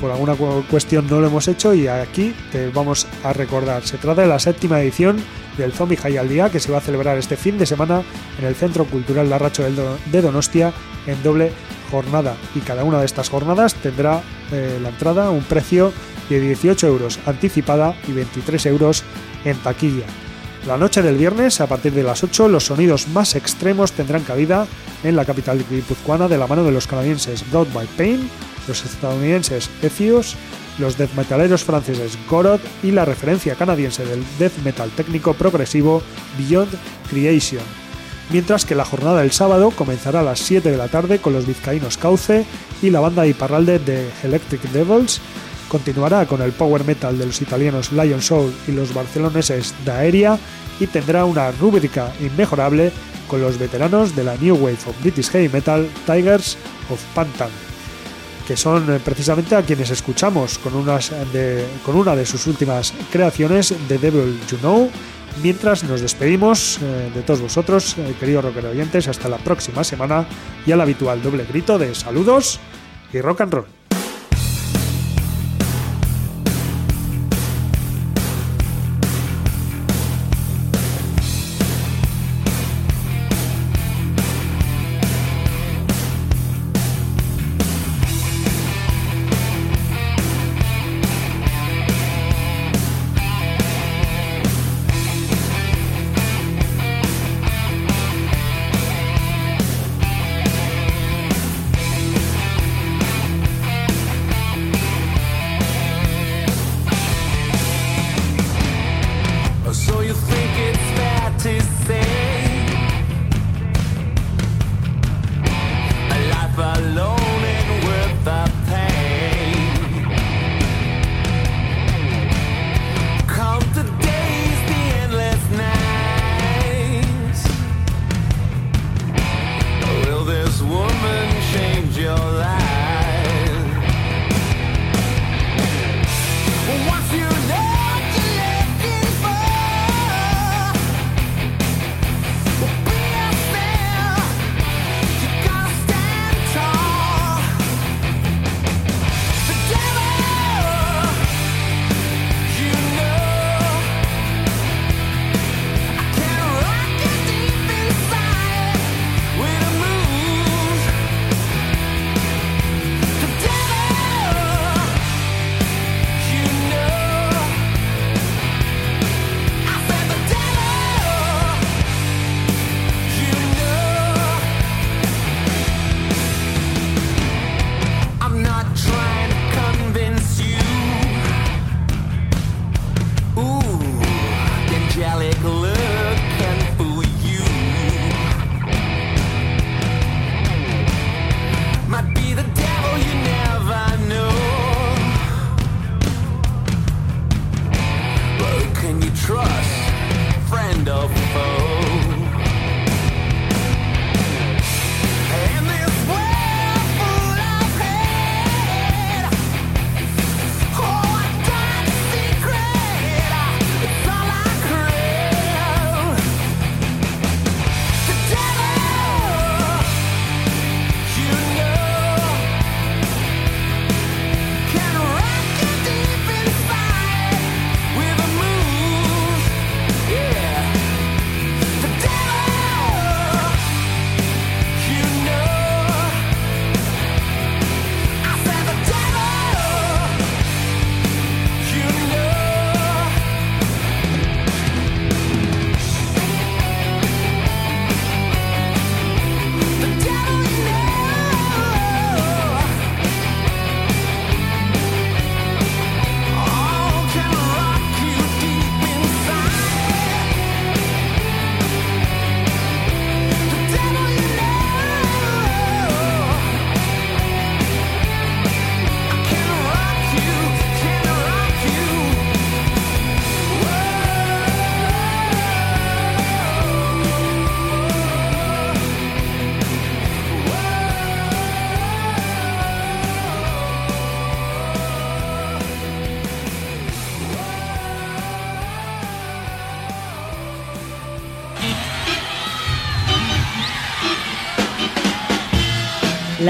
por alguna cu- cuestión no lo hemos hecho y aquí te vamos a recordar. Se trata de la séptima edición del Zombie High al Día que se va a celebrar este fin de semana en el Centro Cultural Larracho de Donostia en doble jornada. Y cada una de estas jornadas tendrá eh, la entrada un precio de 18 euros anticipada y 23 euros en taquilla. La noche del viernes, a partir de las 8, los sonidos más extremos tendrán cabida en la capital guipuzcoana de la mano de los canadienses Broad by Pain, los estadounidenses Ethios, los death metaleros franceses Goroth y la referencia canadiense del death metal técnico progresivo Beyond Creation. Mientras que la jornada del sábado comenzará a las 7 de la tarde con los vizcaínos Cauce y la banda Iparralde de Electric Devils, continuará con el power metal de los italianos Lion Soul y los barceloneses Daeria y tendrá una rúbrica inmejorable con los veteranos de la New Wave of British Heavy Metal Tigers of Pantan, que son eh, precisamente a quienes escuchamos con, una de sus últimas creaciones, The Devil You Know, mientras nos despedimos eh, de todos vosotros, eh, queridos rocker oyentes, hasta la próxima semana y al habitual doble grito de saludos y rock and roll.